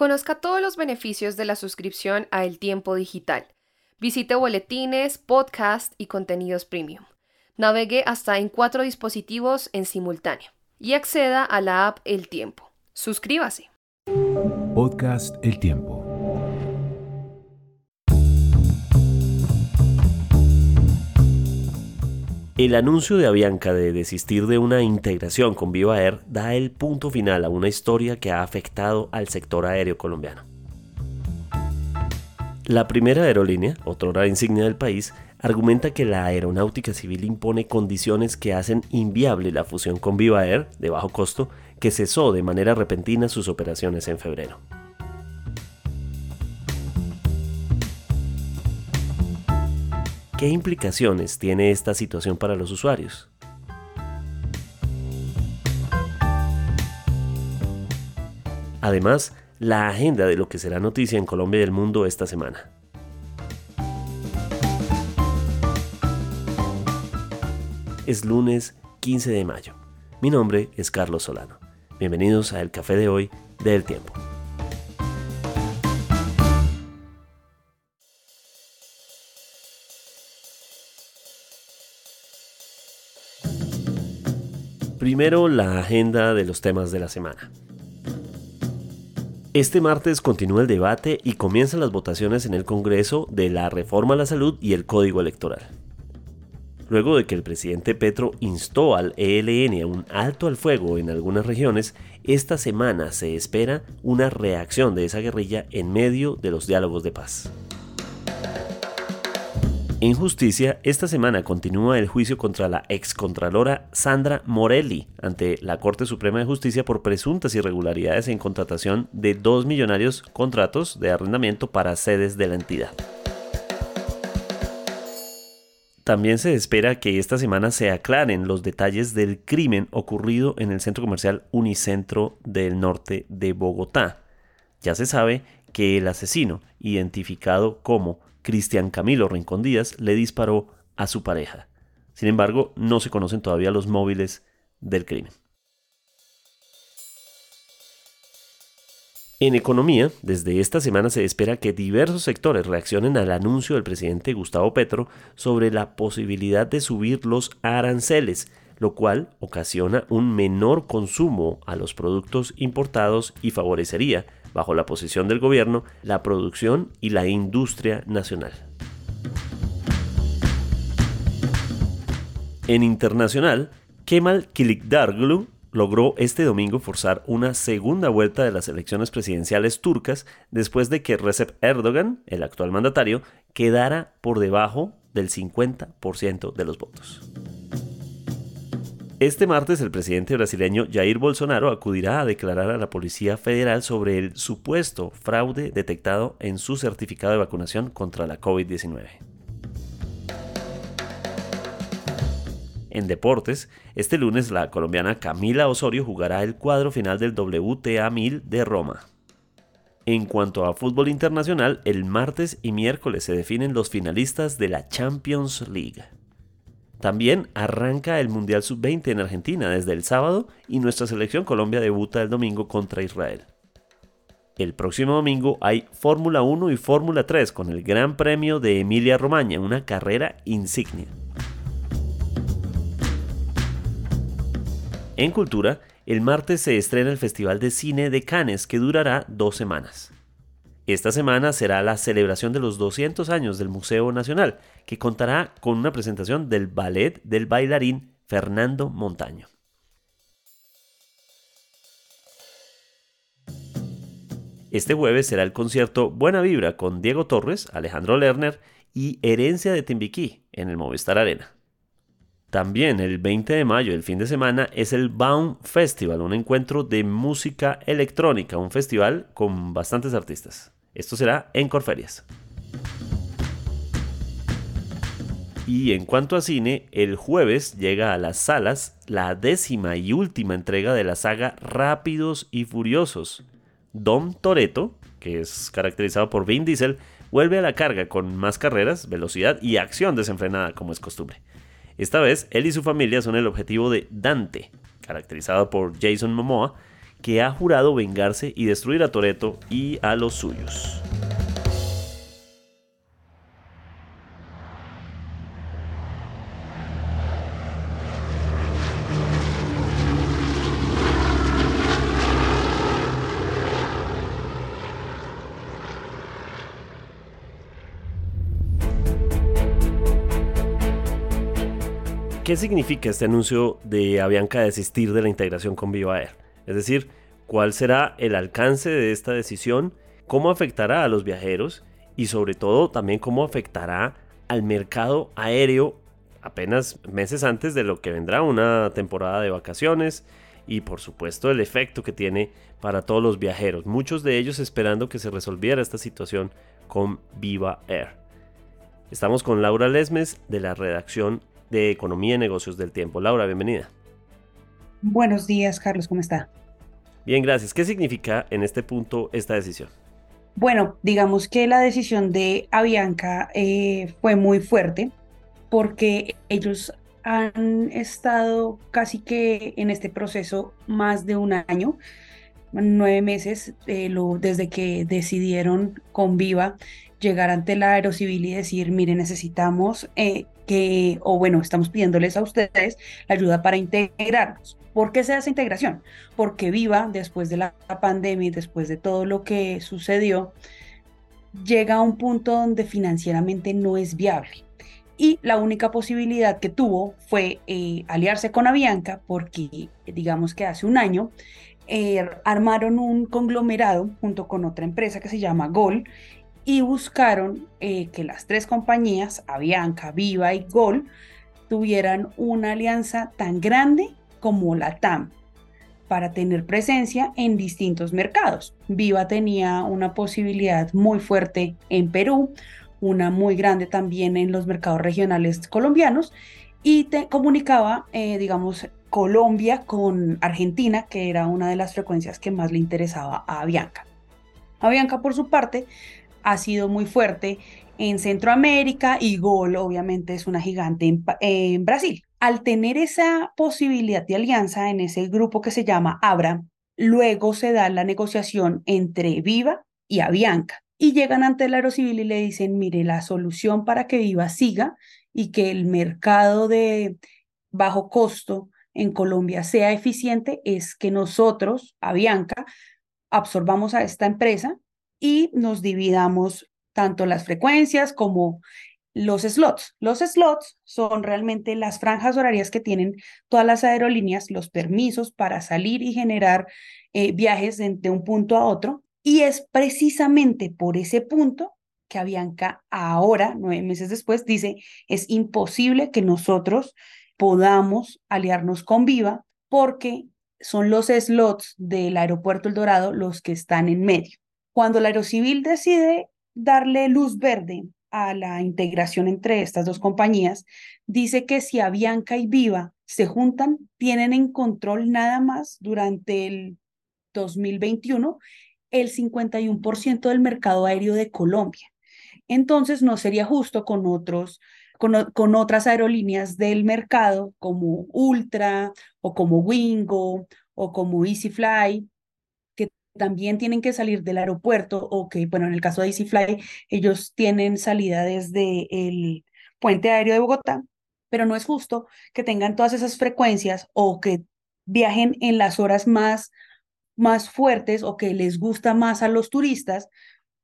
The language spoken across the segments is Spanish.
Conozca todos los beneficios de la suscripción a El Tiempo Digital. Visite boletines, podcast y contenidos premium. Navegue hasta en cuatro dispositivos en simultáneo y acceda a la app El Tiempo. Suscríbase. Podcast El Tiempo. El anuncio de Avianca de desistir de una integración con Viva Air da el punto final a una historia que ha afectado al sector aéreo colombiano. La primera aerolínea, otrora insignia del país, argumenta que la aeronáutica civil impone condiciones que hacen inviable la fusión con Viva Air, de bajo costo, que cesó de manera repentina sus operaciones en febrero. ¿Qué implicaciones tiene esta situación para los usuarios? Además, la agenda de lo que será noticia en Colombia y el mundo esta semana. Es lunes 15 de mayo. Mi nombre es Carlos Solano. Bienvenidos a El Café de hoy del Tiempo. Primero, la agenda de los temas de la semana. Este martes continúa el debate y comienzan las votaciones en el Congreso de la reforma a la salud y el código electoral. Luego de que el presidente Petro instó al ELN a un alto al fuego en algunas regiones, esta semana se espera una reacción de esa guerrilla en medio de los diálogos de paz. En justicia, esta semana continúa el juicio contra la excontralora Sandra Morelli ante la Corte Suprema de Justicia por presuntas irregularidades en contratación de dos millonarios contratos de arrendamiento para sedes de la entidad. También se espera que esta semana se aclaren los detalles del crimen ocurrido en el centro comercial Unicentro del norte de Bogotá. Ya se sabe que el asesino, identificado como Cristian Camilo Rincón Díaz le disparó a su pareja. Sin embargo, no se conocen todavía los móviles del crimen. En economía, desde esta semana se espera que diversos sectores reaccionen al anuncio del presidente Gustavo Petro sobre la posibilidad de subir los aranceles, lo cual ocasiona un menor consumo a los productos importados y favorecería bajo la posición del gobierno, la producción y la industria nacional. En internacional, Kemal Kilikdaroglu logró este domingo forzar una segunda vuelta de las elecciones presidenciales turcas después de que Recep Erdogan, el actual mandatario, quedara por debajo del 50% de los votos. Este martes el presidente brasileño Jair Bolsonaro acudirá a declarar a la Policía Federal sobre el supuesto fraude detectado en su certificado de vacunación contra la COVID-19. En deportes, este lunes la colombiana Camila Osorio jugará el cuadro final del WTA 1000 de Roma. En cuanto a fútbol internacional, el martes y miércoles se definen los finalistas de la Champions League. También arranca el Mundial Sub-20 en Argentina desde el sábado y nuestra selección Colombia debuta el domingo contra Israel. El próximo domingo hay Fórmula 1 y Fórmula 3 con el Gran Premio de Emilia Romagna, una carrera insignia. En cultura, el martes se estrena el Festival de Cine de Cannes que durará dos semanas. Esta semana será la celebración de los 200 años del Museo Nacional, que contará con una presentación del ballet del bailarín Fernando Montaño. Este jueves será el concierto Buena Vibra con Diego Torres, Alejandro Lerner y Herencia de Timbiquí en el Movistar Arena. También el 20 de mayo, el fin de semana, es el Baum Festival, un encuentro de música electrónica, un festival con bastantes artistas. Esto será en Corferias. Y en cuanto a cine, el jueves llega a las salas la décima y última entrega de la saga Rápidos y Furiosos. Dom Toretto, que es caracterizado por Vin Diesel, vuelve a la carga con más carreras, velocidad y acción desenfrenada como es costumbre. Esta vez, él y su familia son el objetivo de Dante, caracterizado por Jason Momoa, que ha jurado vengarse y destruir a Toreto y a los suyos. ¿Qué significa este anuncio de Avianca desistir de la integración con Viva Air? Es decir, ¿cuál será el alcance de esta decisión? ¿Cómo afectará a los viajeros? Y sobre todo también cómo afectará al mercado aéreo apenas meses antes de lo que vendrá una temporada de vacaciones y por supuesto el efecto que tiene para todos los viajeros, muchos de ellos esperando que se resolviera esta situación con Viva Air. Estamos con Laura Lesmes de la redacción de Economía y Negocios del Tiempo. Laura, bienvenida. Buenos días, Carlos, ¿cómo está? Bien, gracias. ¿Qué significa en este punto esta decisión? Bueno, digamos que la decisión de Avianca eh, fue muy fuerte porque ellos han estado casi que en este proceso más de un año, nueve meses, eh, lo, desde que decidieron con Viva llegar ante la Aerocivil y decir, mire, necesitamos eh, o bueno, estamos pidiéndoles a ustedes la ayuda para integrarnos. ¿Por qué se hace integración? Porque Viva, después de la pandemia y después de todo lo que sucedió, llega a un punto donde financieramente no es viable. Y la única posibilidad que tuvo fue eh, aliarse con Avianca, porque digamos que hace un año eh, armaron un conglomerado junto con otra empresa que se llama Gol y buscaron eh, que las tres compañías, Avianca, Viva y Gol, tuvieran una alianza tan grande como la TAM para tener presencia en distintos mercados. Viva tenía una posibilidad muy fuerte en Perú, una muy grande también en los mercados regionales colombianos y te comunicaba, eh, digamos, Colombia con Argentina, que era una de las frecuencias que más le interesaba a Avianca. Avianca, por su parte, ha sido muy fuerte en Centroamérica y Gol obviamente es una gigante en, Brasil. Al tener esa posibilidad de alianza en ese grupo que se llama Abra, luego se da la negociación entre Viva y Avianca y llegan ante el Aerocivil y le dicen, mire, la solución para que Viva siga y que el mercado de bajo costo en Colombia sea eficiente es que nosotros, Avianca, absorbamos a esta empresa y nos dividamos tanto las frecuencias como los slots. Los slots son realmente las franjas horarias que tienen todas las aerolíneas, los permisos para salir y generar eh, viajes de, de un punto a otro. Y es precisamente por ese punto que Avianca ahora, nueve meses después, dice, es imposible que nosotros podamos aliarnos con Viva porque son los slots del aeropuerto El Dorado los que están en medio. Cuando la Aerocivil decide darle luz verde a la integración entre estas dos compañías, dice que si Avianca y Viva se juntan, tienen en control nada más durante el 2021 el 51% del mercado aéreo de Colombia. Entonces, no sería justo con otros con, con, otras aerolíneas del mercado como Ultra o como Wingo o como EasyFly, también tienen que salir del aeropuerto o que, bueno, en el caso de EasyFly, ellos tienen salida desde el puente aéreo de Bogotá, pero no es justo que tengan todas esas frecuencias o que viajen en las horas más, más fuertes o que les gusta más a los turistas,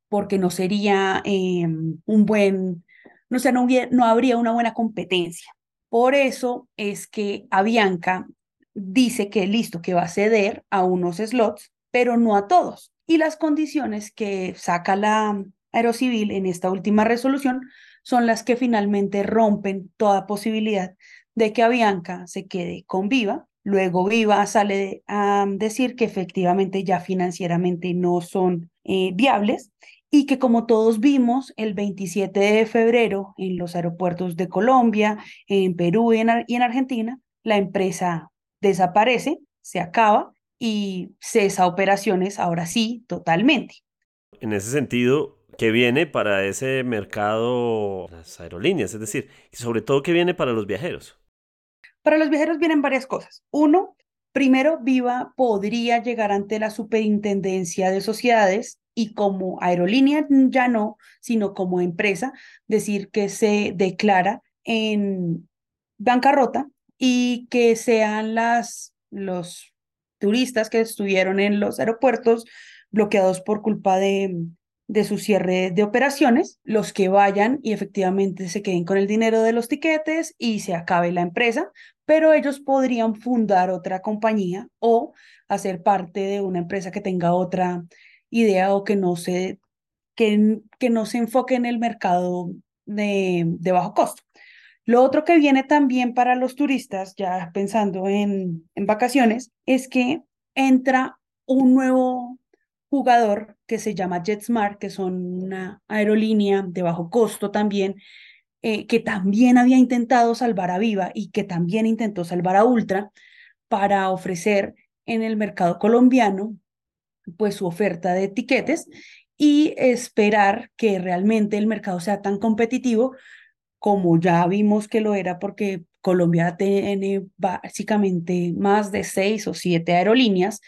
porque no sería em, un buen, no, sé, no, no habría una buena competencia. Por eso es que Avianca dice que listo, que va a ceder a unos slots pero no a todos. Y las condiciones que saca la Aerocivil en esta última resolución son las que finalmente rompen toda posibilidad de que Avianca se quede con Viva. Luego Viva sale a decir que efectivamente ya financieramente no son eh, viables y que como todos vimos el 27 de febrero en los aeropuertos de Colombia, en Perú y en Argentina, la empresa desaparece, se acaba y cesa operaciones ahora sí totalmente. En ese sentido, ¿qué viene para ese mercado, las aerolíneas? Es decir, sobre todo, ¿qué viene para los viajeros? Para los viajeros vienen varias cosas. Uno, Primero, Viva podría llegar ante la Superintendencia de Sociedades y como aerolínea ya no, sino como empresa, decir que se declara en bancarrota y que sean las, los turistas que estuvieron en los aeropuertos bloqueados por culpa de, de su cierre de operaciones, los que vayan y efectivamente se queden con el dinero de los tiquetes y se acabe la empresa, pero ellos podrían fundar otra compañía o hacer parte de una empresa que tenga otra idea o que no se, que, que no se enfoque en el mercado de, de bajo costo. Lo otro que viene también para los turistas, ya pensando en, vacaciones, es que entra un nuevo jugador que se llama JetSmart, que son una aerolínea de bajo costo también, eh, que también había intentado salvar a Viva y que también intentó salvar a Ultra para ofrecer en el mercado colombiano pues su oferta de etiquetes y esperar que realmente el mercado sea tan competitivo como ya vimos que lo era porque Colombia tiene básicamente más de seis o siete aerolíneas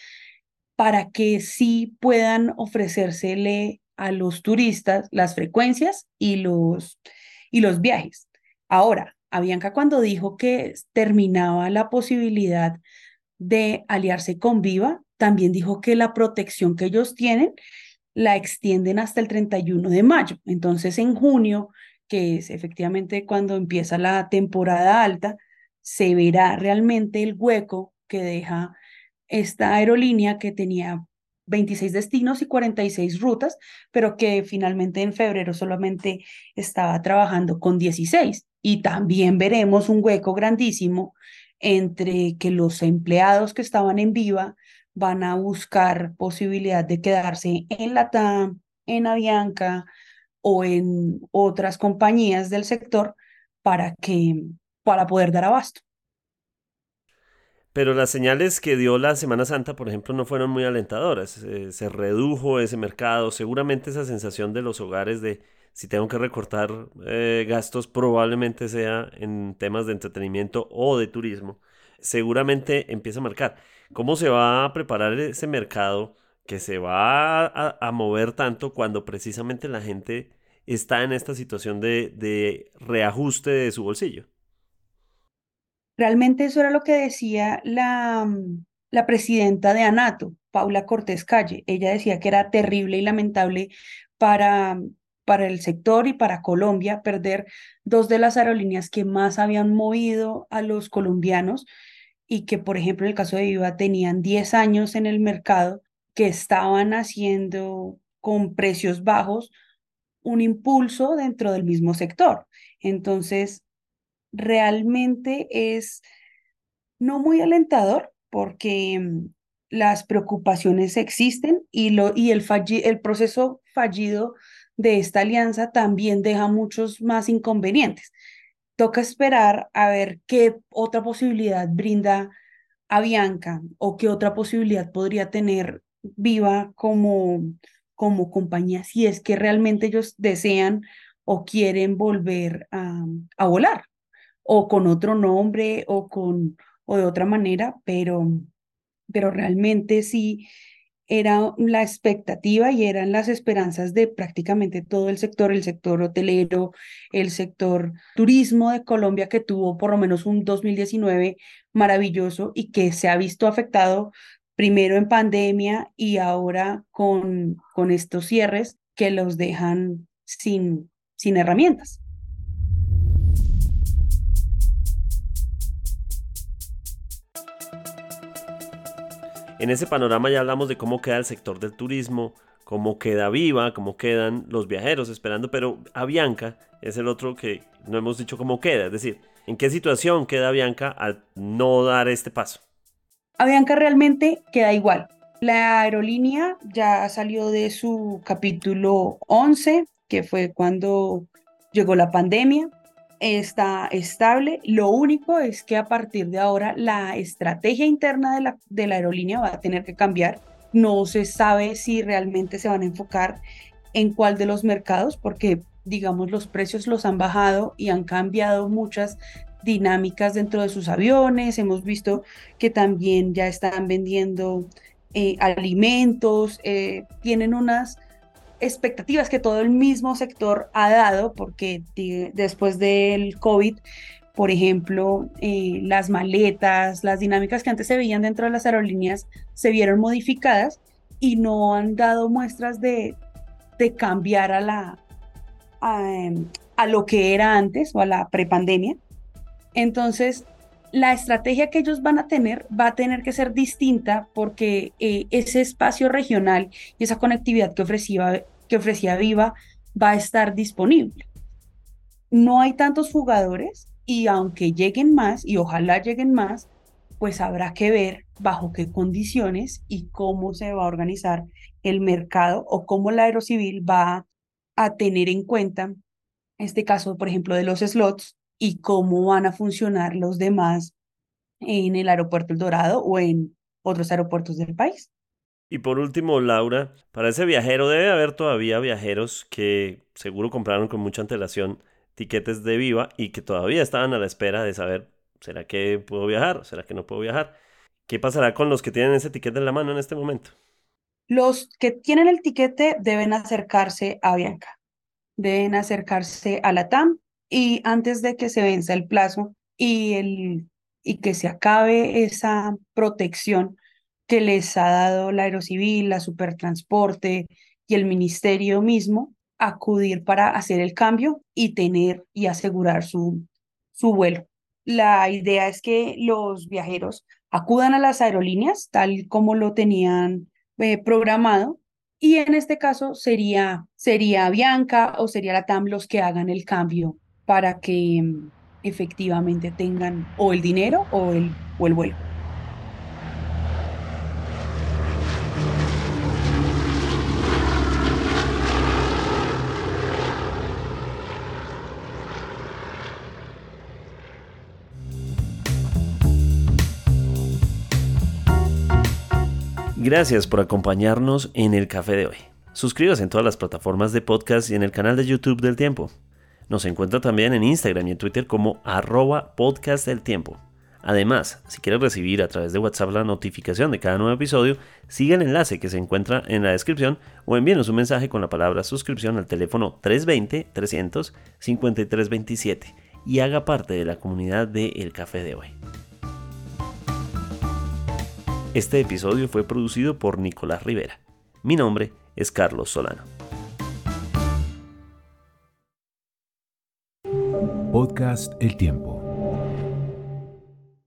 para que sí puedan ofrecérsele a los turistas las frecuencias y los, y los viajes. Ahora, Avianca cuando dijo que terminaba la posibilidad de aliarse con Viva, también dijo que la protección que ellos tienen la extienden hasta el 31 de mayo. Entonces, en junio, que es efectivamente cuando empieza la temporada alta, se verá realmente el hueco que deja esta aerolínea que tenía 26 destinos y 46 rutas, pero que finalmente en febrero solamente estaba trabajando con 16. Y también veremos un hueco grandísimo entre que los empleados que estaban en Viva van a buscar posibilidad de quedarse en Latam, en Avianca o en otras compañías del sector para que para poder dar abasto. Pero las señales que dio la Semana Santa, por ejemplo, no fueron muy alentadoras. Eh, se redujo ese mercado. Seguramente esa sensación de los hogares de si tengo que recortar eh, gastos, probablemente sea en temas de entretenimiento o de turismo. Seguramente empieza a marcar. ¿Cómo se va a preparar ese mercado que se va a, mover tanto cuando precisamente la gente está en esta situación de reajuste de su bolsillo? Realmente eso era lo que decía la, mm, la presidenta de ANATO, Paula Cortés Calle. Ella decía que era terrible y lamentable para, para el sector y para Colombia perder dos de las aerolíneas que más habían movido a los colombianos y que, por ejemplo, en el caso de Viva tenían 10 años en el mercado, que estaban haciendo con precios bajos un impulso dentro del mismo sector. Entonces, realmente es no muy alentador porque mm, las preocupaciones existen y, lo, y el, el proceso fallido de esta alianza también deja muchos más inconvenientes. Toca esperar a ver qué otra posibilidad brinda Avianca o qué otra posibilidad podría tener Viva como, como compañía si es que realmente ellos desean o quieren volver a, a volar o con otro nombre o, con, o de otra manera, pero, pero realmente sí era la expectativa y eran las esperanzas de prácticamente todo el sector, el sector hotelero, el sector turismo de Colombia, que tuvo por lo menos un 2019 maravilloso y que se ha visto afectado primero en pandemia y ahora con, con estos cierres que los dejan sin, sin herramientas. En ese panorama ya hablamos de cómo queda el sector del turismo, cómo queda viva, cómo quedan los viajeros esperando, pero Avianca es el otro que no hemos dicho cómo queda, es decir, ¿en qué situación queda Avianca al no dar este paso? Avianca realmente queda igual. La aerolínea ya salió de su capítulo 11, que fue cuando llegó la pandemia está estable. Lo único es que a partir de ahora la estrategia interna de la, de la aerolínea va a tener que cambiar. No se sabe si realmente se van a enfocar en cuál de los mercados, porque digamos, los precios los han bajado y han cambiado muchas dinámicas dentro de sus aviones. Hemos visto que también ya están vendiendo eh, alimentos, eh, tienen unas expectativas que todo el mismo sector ha dado, porque después del COVID, por ejemplo, eh, las maletas, las dinámicas que antes se veían dentro de las aerolíneas se vieron modificadas y no han dado muestras de, de cambiar a, la, a, lo que era antes o a la prepandemia. Entonces, la estrategia que ellos van a tener va a tener que ser distinta porque eh, ese espacio regional y esa conectividad que ofrecía, que ofrecía Viva va a estar disponible. No hay tantos jugadores y aunque lleguen más, y ojalá lleguen más, pues habrá que ver bajo qué condiciones y cómo se va a organizar el mercado o cómo la aerocivil va a tener en cuenta este caso, por ejemplo, de los slots y cómo van a funcionar los demás en el aeropuerto El Dorado o en otros aeropuertos del país. Y por último, Laura, para ese viajero debe haber todavía viajeros que seguro compraron con mucha antelación tiquetes de Viva y que todavía estaban a la espera de saber, ¿será que puedo viajar? ¿Será que no puedo viajar? ¿Qué pasará con los que tienen ese tiquete en la mano en este momento? Los que tienen el tiquete deben acercarse a Bianca, deben acercarse a la TAM y antes de que se venza el plazo y, el, y que se acabe esa protección que les ha dado la Aerocivil, la Supertransporte y el Ministerio mismo, acudir para hacer el cambio y tener y asegurar su, su vuelo. La idea es que los viajeros acudan a las aerolíneas tal como lo tenían eh, programado y en este caso sería, sería Bianca o sería la TAM los que hagan el cambio para que efectivamente tengan o el dinero o el, o el vuelo. Gracias por acompañarnos en el café de hoy. Suscríbase en todas las plataformas de podcast y en el canal de YouTube del Tiempo. Nos encuentra también en Instagram y en Twitter como arroba podcast del tiempo. Además, si quieres recibir a través de WhatsApp la notificación de cada nuevo episodio, siga el enlace que se encuentra en la descripción o envíenos un mensaje con la palabra suscripción al teléfono 320-300-5327 y haga parte de la comunidad de El Café de hoy. Este episodio fue producido por Nicolás Rivera. Mi nombre es Carlos Solano. Podcast El Tiempo.